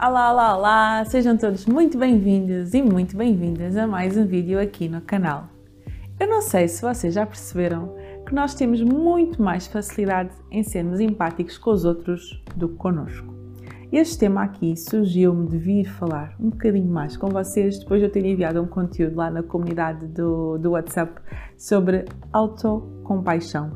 Olá, olá, olá! Sejam todos muito bem-vindos e muito bem-vindas a mais um vídeo aqui no canal. Eu não sei se vocês já perceberam que nós temos muito mais facilidade em sermos empáticos com os outros do que connosco. Este tema aqui surgiu-me de vir falar um bocadinho mais com vocês depois de eu ter enviado um conteúdo lá na comunidade do, do WhatsApp sobre autocompaixão.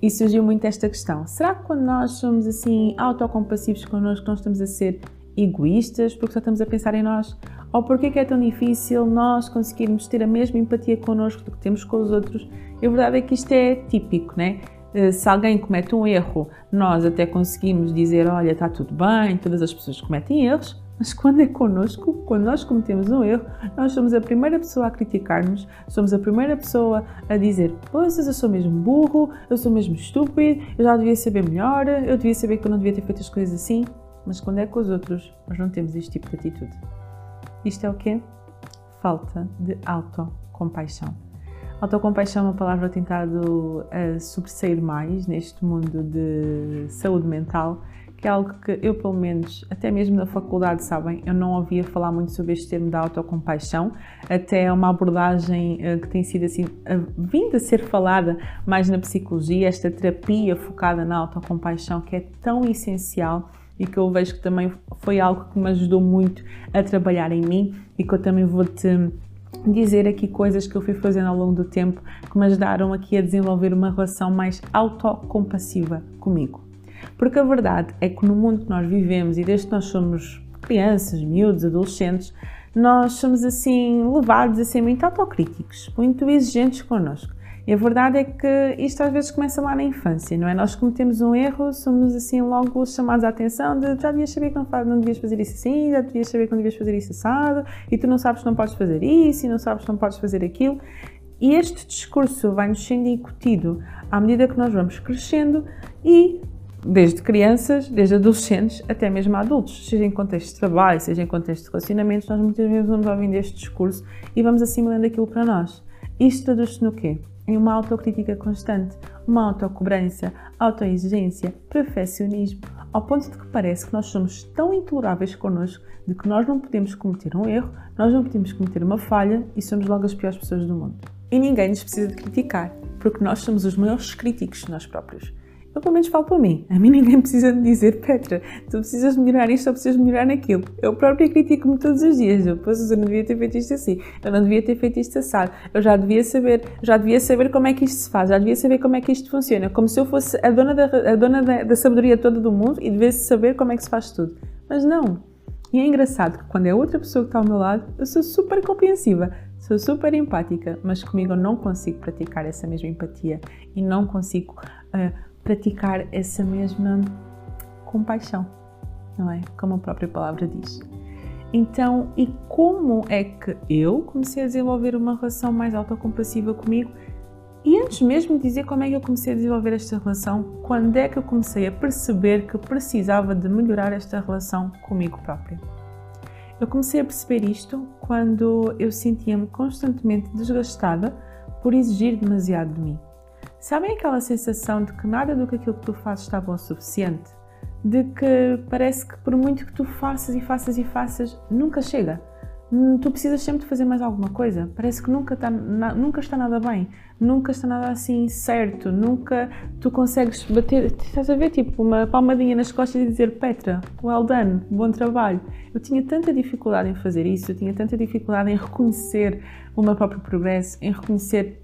E surgiu muito esta questão: será que quando nós somos assim autocompassivos connosco, nós estamos a ser egoístas porque só estamos a pensar em nós? Ou porque é que é tão difícil nós conseguirmos ter a mesma empatia connosco do que temos com os outros? E a verdade é que isto é típico, né? Eh, se alguém comete um erro, nós até conseguimos dizer: olha, está tudo bem, todas as pessoas cometem erros, mas quando é connosco, quando nós cometemos um erro, nós somos a primeira pessoa a criticar-nos, somos a primeira pessoa a dizer: Pois, eu sou mesmo burro, eu sou mesmo estúpido, eu já devia saber melhor, eu devia saber que eu não devia ter feito as coisas assim mas quando é com os outros, nós não temos este tipo de atitude. Isto é o quê? Falta de autocompaixão. Autocompaixão é uma palavra tentado a sobressair mais neste mundo de saúde mental, que é algo que eu, pelo menos, até mesmo na faculdade, sabem, eu não ouvia falar muito sobre este termo da autocompaixão, até é uma abordagem eh, que tem sido assim, vindo a ser falada mais na psicologia, esta terapia focada na autocompaixão, que é tão essencial e que eu vejo que também foi algo que me ajudou muito a trabalhar em mim e que eu também vou te dizer aqui coisas que eu fui fazendo ao longo do tempo que me ajudaram aqui a desenvolver uma relação mais autocompassiva comigo. Porque a verdade é que no mundo que nós vivemos e desde que nós somos crianças, miúdos, adolescentes, nós somos assim levados a ser muito autocríticos, muito exigentes connosco. E a verdade é que isto às vezes começa lá na infância, não é? Nós cometemos um erro, somos assim logo chamados à atenção de já devias saber que não, não devias fazer isso assim, já devias saber que não devias fazer isso assado, e tu não sabes que não podes fazer isso, e não sabes que não podes fazer aquilo. E este discurso vai-nos sendo incutido à medida que nós vamos crescendo e desde crianças, desde adolescentes até mesmo adultos, seja em contexto de trabalho, seja em contexto de relacionamentos, nós muitas vezes vamos ouvindo este discurso e vamos assimilando aquilo para nós. Isto traduz-se no quê? Em uma autocrítica constante, uma autocobrança, autoexigência, perfeccionismo, ao ponto de que parece que nós somos tão intoleráveis connosco de que nós não podemos cometer um erro, nós não podemos cometer uma falha e somos logo as piores pessoas do mundo. E ninguém nos precisa de criticar, porque nós somos os maiores críticos de nós próprios. Eu pelo menos falo para mim. A mim ninguém precisa me dizer, Petra, tu precisas melhorar isto ou precisas melhorar naquilo. Eu própria critico-me todos os dias. Eu, pois, eu não devia ter feito isto assim. Eu não devia ter feito isto assado. Eu já devia saber, já devia saber como é que isto se faz. Já devia saber como é que isto funciona. Como se eu fosse a dona da, a dona da, da sabedoria toda do mundo e devesse saber como é que se faz tudo. Mas não. E é engraçado que quando é outra pessoa que está ao meu lado, eu sou super compreensiva, sou super empática, mas comigo eu não consigo praticar essa mesma empatia e não consigo uh, praticar essa mesma compaixão, não é? Como a própria palavra diz. Então, e como é que eu comecei a desenvolver uma relação mais autocompassiva comigo? E antes mesmo de dizer como é que eu comecei a desenvolver esta relação, quando é que eu comecei a perceber que precisava de melhorar esta relação comigo própria? Eu comecei a perceber isto quando eu sentia-me constantemente desgastada por exigir demasiado de mim. Sabem aquela sensação de que nada do que aquilo que tu fazes está bom o suficiente? De que parece que por muito que tu faças e faças e faças, nunca chega. Hum, tu precisas sempre de fazer mais alguma coisa. Parece que nunca está, nunca está nada bem, nunca está nada assim certo, nunca tu consegues bater, estás a ver, tipo, uma palmadinha nas costas e dizer Petra, well done, bom trabalho. Eu tinha tanta dificuldade em fazer isso, eu tinha tanta dificuldade em reconhecer o meu próprio progresso, em reconhecer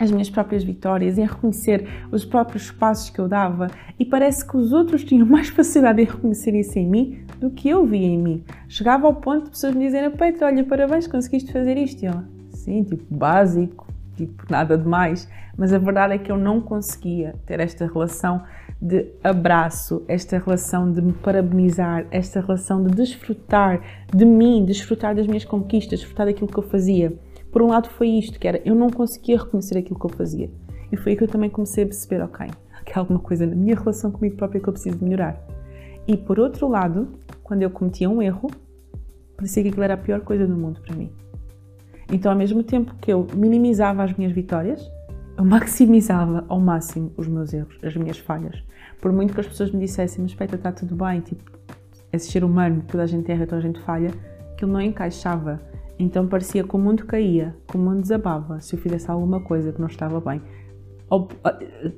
as minhas próprias vitórias, em reconhecer os próprios passos que eu dava, e parece que os outros tinham mais facilidade em reconhecer isso em mim do que eu via em mim. Chegava ao ponto de pessoas me dizerem: Peito, olha, parabéns, conseguiste fazer isto. E eu, sim, tipo, básico, tipo, nada demais. Mas a verdade é que eu não conseguia ter esta relação de abraço, esta relação de me parabenizar, esta relação de desfrutar de mim, desfrutar das minhas conquistas, desfrutar daquilo que eu fazia. Por um lado foi isto, que era eu não conseguia reconhecer aquilo que eu fazia. E foi aí que eu também comecei a perceber, ok, que há alguma coisa na minha relação comigo própria que eu preciso melhorar. E por outro lado, quando eu cometia um erro, parecia que aquilo era a pior coisa do mundo para mim. Então, ao mesmo tempo que eu minimizava as minhas vitórias, eu maximizava ao máximo os meus erros, as minhas falhas. Por muito que as pessoas me dissessem, mas Petra, está tudo bem, tipo, esse ser humano, toda a gente erra, toda a gente falha, aquilo não encaixava. Então parecia que o mundo caía, que o mundo desabava se eu fizesse alguma coisa que não estava bem.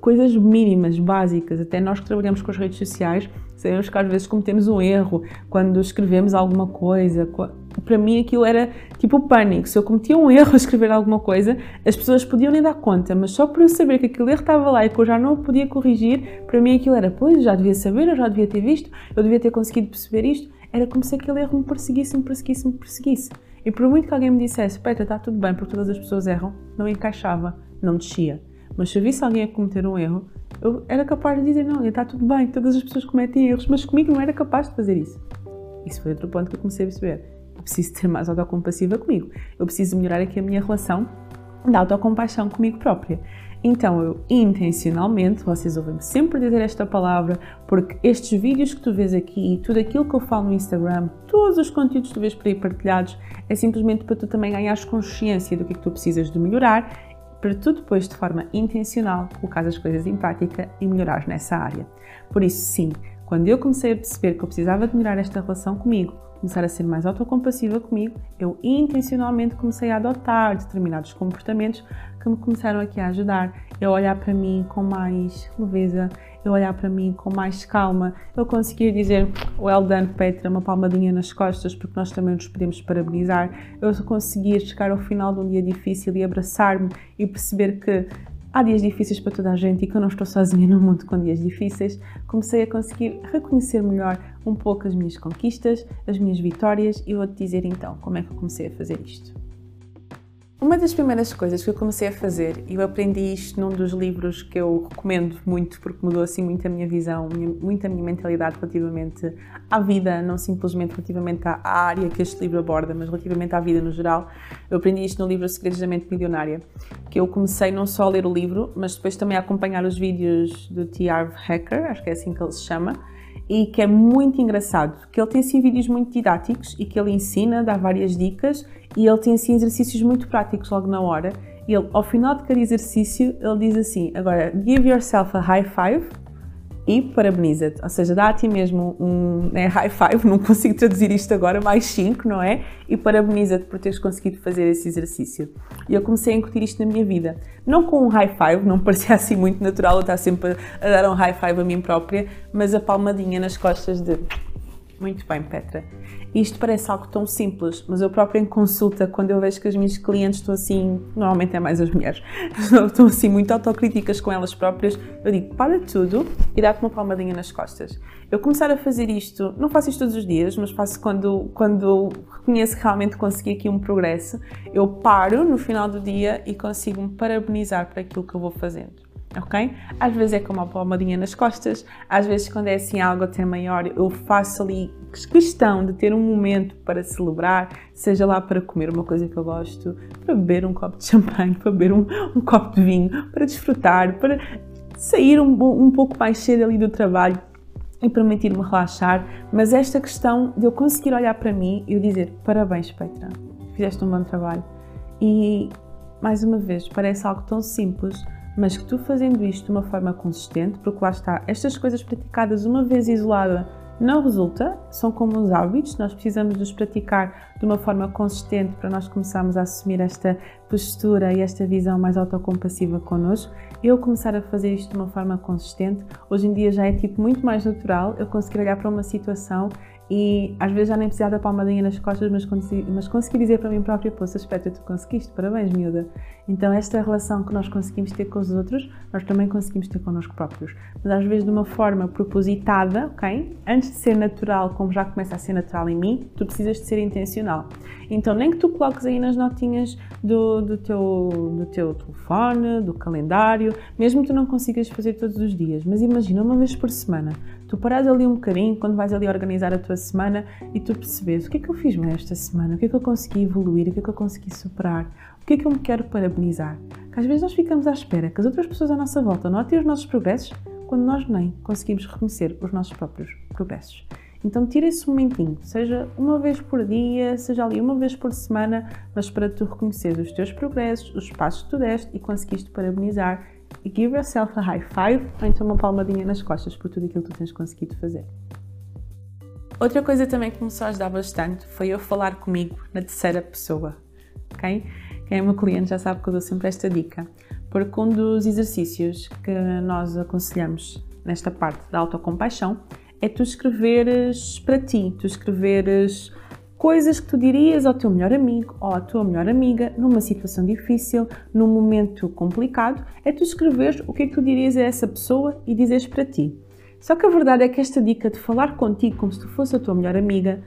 Coisas mínimas, básicas, até nós que trabalhamos com as redes sociais, sabemos que às vezes cometemos um erro quando escrevemos alguma coisa. Para mim aquilo era tipo pânico. Se eu cometia um erro a escrever alguma coisa, as pessoas podiam nem dar conta, mas só por eu saber que aquele erro estava lá e que eu já não o podia corrigir, para mim aquilo era, pois, já devia saber, eu já devia ter visto, eu devia ter conseguido perceber isto. Era como se aquele erro me perseguisse, me perseguisse, me perseguisse. E por muito que alguém me dissesse, Petra, está tudo bem, porque todas as pessoas erram, não encaixava, não descia. Mas se eu visse alguém a cometer um erro, eu era capaz de dizer: não, está tudo bem, todas as pessoas cometem erros, mas comigo não era capaz de fazer isso. Isso foi outro ponto que eu comecei a perceber. Eu preciso ser mais autocompassiva comigo. Eu preciso melhorar aqui a minha relação da autocompaixão comigo própria. Então eu intencionalmente, vocês ouvem-me sempre dizer esta palavra, porque estes vídeos que tu vês aqui e tudo aquilo que eu falo no Instagram, todos os conteúdos que tu vês por aí partilhados, é simplesmente para tu também ganhares consciência do que é que tu precisas de melhorar para tu depois, de forma intencional, colocar as coisas em prática e melhorar nessa área. Por isso, sim, quando eu comecei a perceber que eu precisava de melhorar esta relação comigo, começar a ser mais autocompassiva comigo, eu intencionalmente comecei a adotar determinados comportamentos que me começaram aqui a ajudar. Eu olhar para mim com mais leveza, eu olhar para mim com mais calma, eu conseguir dizer well done Petra, uma palmadinha nas costas, porque nós também nos podemos parabenizar, eu conseguir chegar ao final de um dia difícil e abraçar-me e perceber que há dias difíceis para toda a gente e que eu não estou sozinha no mundo com dias difíceis, comecei a conseguir reconhecer melhor um pouco as minhas conquistas, as minhas vitórias e vou-te dizer então como é que eu comecei a fazer isto. Uma das primeiras coisas que eu comecei a fazer, e eu aprendi isto num dos livros que eu recomendo muito, porque mudou assim muito a minha visão, muito a minha mentalidade relativamente à vida, não simplesmente relativamente à área que este livro aborda, mas relativamente à vida no geral. Eu aprendi isto no livro Segredos da Mente Milionária, que eu comecei não só a ler o livro, mas depois também a acompanhar os vídeos do T. Harv Hacker, acho que é assim que ele se chama, e que é muito engraçado, que ele tem assim vídeos muito didáticos e que ele ensina, dá várias dicas e ele tem assim exercícios muito práticos logo na hora. E ele, ao final de cada exercício, ele diz assim: agora, give yourself a high five e parabeniza-te. Ou seja, dá a ti mesmo um né, high five, não consigo traduzir isto agora, mais 5, não é? E parabeniza-te por teres conseguido fazer esse exercício. E eu comecei a incutir isto na minha vida. Não com um high five, não parecia assim muito natural eu estar sempre a dar um high five a mim própria, mas a palmadinha nas costas de muito bem, Petra. Isto parece algo tão simples, mas eu própria em consulta, quando eu vejo que as minhas clientes estão assim, normalmente é mais as mulheres, estão assim muito autocríticas com elas próprias, eu digo, para tudo e dá-te uma palmadinha nas costas. Eu começar a fazer isto, não faço isto todos os dias, mas faço quando, quando reconheço que realmente consegui aqui um progresso, eu paro no final do dia e consigo me parabenizar por aquilo que eu vou fazendo ok? Às vezes é com uma palmadinha nas costas, às vezes quando é assim algo até maior, eu faço ali questão de ter um momento para celebrar, seja lá para comer uma coisa que eu gosto, para beber um copo de champanhe, para beber um, um copo de vinho, para desfrutar, para sair um, um pouco mais cedo ali do trabalho e permitir-me relaxar, mas esta questão de eu conseguir olhar para mim e eu dizer parabéns Petra, fizeste um bom trabalho e mais uma vez parece algo tão simples mas que tu fazendo isto de uma forma consistente, porque lá está, estas coisas praticadas uma vez isolada não resulta, são como os hábitos, nós precisamos de os praticar de uma forma consistente para nós começarmos a assumir esta postura e esta visão mais autocompassiva connosco. Eu começar a fazer isto de uma forma consistente, hoje em dia já é tipo muito mais natural eu conseguir olhar para uma situação e às vezes já nem precisar da palmadinha nas costas, mas, consegui, mas consegui dizer para mim própria, poxa, espera, tu conseguiste, parabéns, miúda. Então esta relação que nós conseguimos ter com os outros, nós também conseguimos ter connosco próprios. Mas às vezes de uma forma propositada, ok? Antes de ser natural, como já começa a ser natural em mim, tu precisas de ser intencional. Então nem que tu coloques aí nas notinhas do, do, teu, do teu telefone, do calendário, mesmo que tu não consigas fazer todos os dias, mas imagina uma vez por semana, tu paras ali um bocadinho quando vais ali organizar a tua semana e tu percebes o que é que eu fiz bem esta semana, o que é que eu consegui evoluir, o que é que eu consegui superar, o que é que eu me quero parabenizar. Que às vezes nós ficamos à espera que as outras pessoas à nossa volta notem os nossos progressos quando nós nem conseguimos reconhecer os nossos próprios progressos. Então tira esse momentinho, seja uma vez por dia, seja ali uma vez por semana, mas para tu reconhecer os teus progressos, os passos que tu deste e conseguiste parabenizar give yourself a high five ou então uma palmadinha nas costas por tudo aquilo que tu tens conseguido fazer. Outra coisa também que começou a ajudar bastante foi eu falar comigo na terceira pessoa, ok? Quem é meu cliente já sabe que eu dou sempre esta dica, porque um dos exercícios que nós aconselhamos nesta parte da autocompaixão é tu escreveres para ti, tu escreveres coisas que tu dirias ao teu melhor amigo ou à tua melhor amiga numa situação difícil, num momento complicado, é tu escreveres o que é que tu dirias a essa pessoa e dizeres para ti. Só que a verdade é que esta dica de falar contigo como se tu fosse a tua melhor amiga,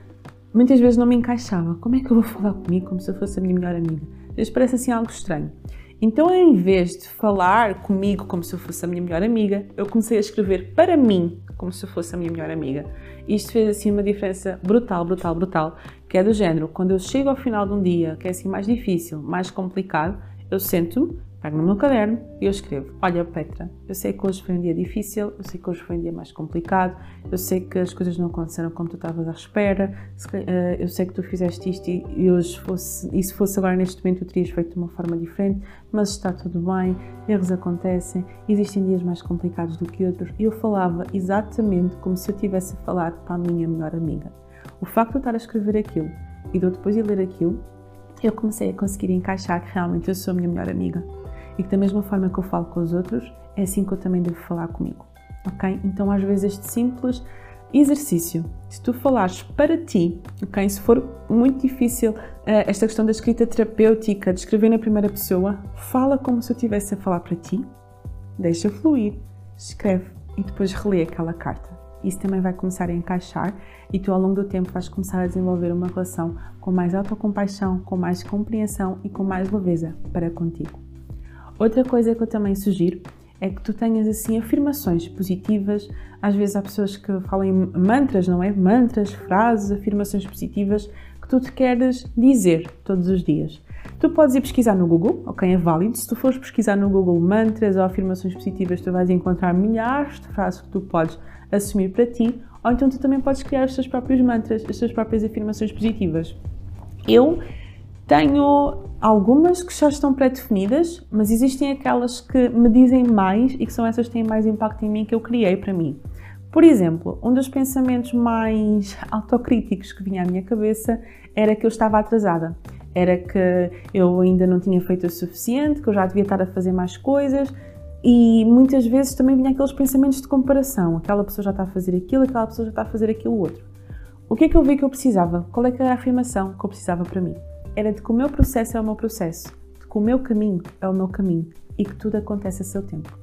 muitas vezes não me encaixava. Como é que eu vou falar comigo como se eu fosse a minha melhor amiga? Às vezes parece assim algo estranho. Então, em vez de falar comigo como se eu fosse a minha melhor amiga, eu comecei a escrever para mim como se eu fosse a minha melhor amiga. Isto fez assim uma diferença brutal, brutal, brutal, que é do género, quando eu chego ao final de um dia que é assim mais difícil, mais complicado, eu sento-me, pego no meu caderno e eu escrevo: Olha, Petra, eu sei que hoje foi um dia difícil, eu sei que hoje foi um dia mais complicado, eu sei que as coisas não aconteceram como tu estavas à espera, eh, eu sei que tu fizeste isto e hoje fosse, e se fosse agora neste momento tu terias feito de uma forma diferente, mas está tudo bem, erros acontecem, existem dias mais complicados do que outros. E eu falava exatamente como se eu estivesse a falar para a minha melhor amiga. O facto de eu estar a escrever aquilo e de eu depois ir ler aquilo, eu comecei a conseguir encaixar que realmente eu sou a minha melhor amiga e que da mesma forma que eu falo com os outros, é assim que eu também devo falar comigo, ok? Então às vezes este simples exercício, se tu falares para ti, ok? Se for muito difícil uh, esta questão da escrita terapêutica, de escrever na primeira pessoa, fala como se eu estivesse a falar para ti, deixa fluir, escreve e depois relê aquela carta. Isso também vai começar a encaixar e tu ao longo do tempo vais começar a desenvolver uma relação com mais autocompaixão, com mais compreensão e com mais leveza para contigo. Outra coisa que eu também sugiro é que tu tenhas assim afirmações positivas. Às vezes há pessoas que falam mantras, não é? Mantras, frases, afirmações positivas que tu te queres dizer todos os dias. Tu podes ir pesquisar no Google, ok? É válido. Se tu fores pesquisar no Google mantras ou afirmações positivas, tu vais encontrar milhares de frases que tu podes assumir para ti, ou então tu também podes criar os teus próprios mantras, as tuas próprias afirmações positivas. Eu tenho algumas que já estão pré-definidas, mas existem aquelas que me dizem mais e que são essas que têm mais impacto em mim que eu criei para mim. Por exemplo, um dos pensamentos mais autocríticos que vinha à minha cabeça era que eu estava atrasada. Era que eu ainda não tinha feito o suficiente, que eu já devia estar a fazer mais coisas e muitas vezes também vinha aqueles pensamentos de comparação. Aquela pessoa já está a fazer aquilo, aquela pessoa já está a fazer aquilo outro. O que é que eu vi que eu precisava? Qual é que era a afirmação que eu precisava para mim? era de que o meu processo é o meu processo, de que o meu caminho é o meu caminho e que tudo acontece a seu tempo.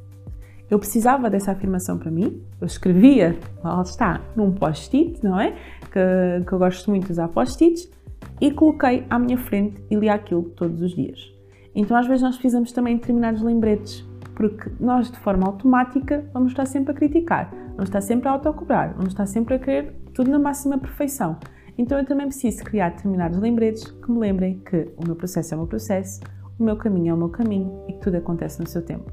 Eu precisava dessa afirmação para mim, eu escrevia, lá está, num post-it, não é? Que, que eu gosto muito de usar post-its, e coloquei à minha frente e li aquilo todos os dias. Então, às vezes, nós precisamos também de determinados lembretes, porque nós, de forma automática, vamos estar sempre a criticar, vamos estar sempre a autocobrar, vamos estar sempre a querer tudo na máxima perfeição. Então eu também preciso criar determinados lembretes que me lembrem que o meu processo é o meu processo, o meu caminho é o meu caminho e que tudo acontece no seu tempo.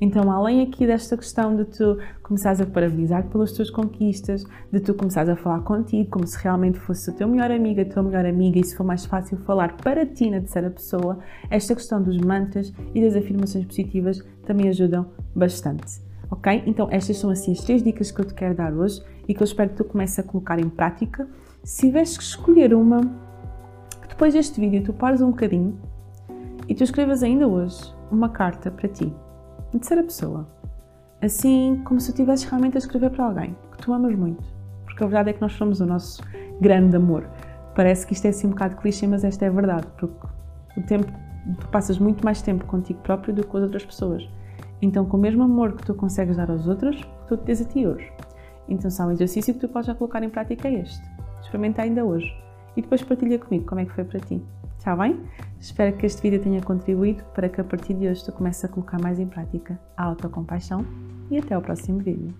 Então, além aqui desta questão de tu começares a parabenizar pelas tuas conquistas, de tu começares a falar contigo como se realmente fosse o teu melhor amigo, a tua melhor amiga, e se for mais fácil falar para ti na terceira pessoa, esta questão dos mantras e das afirmações positivas também ajudam bastante. Ok? Então, estas são assim as três dicas que eu te quero dar hoje e que eu espero que tu comeces a colocar em prática se tivesse que escolher uma, que depois deste vídeo tu pares um bocadinho e tu escrevas ainda hoje uma carta para ti, de terceira pessoa, assim como se estivesses realmente a escrever para alguém que tu amas muito, porque a verdade é que nós somos o nosso grande amor. Parece que isto é assim um bocado clichê, mas esta é verdade, porque o tempo, tu passas muito mais tempo contigo próprio do que com as outras pessoas. Então, com o mesmo amor que tu consegues dar aos outros, tu te tens a ti hoje. Então, só um exercício que tu podes já colocar em prática é este. Experimenta ainda hoje e depois partilha comigo como é que foi para ti. Está bem? Espero que este vídeo tenha contribuído para que a partir de hoje tu comeces a colocar mais em prática a autocompaixão e até ao próximo vídeo.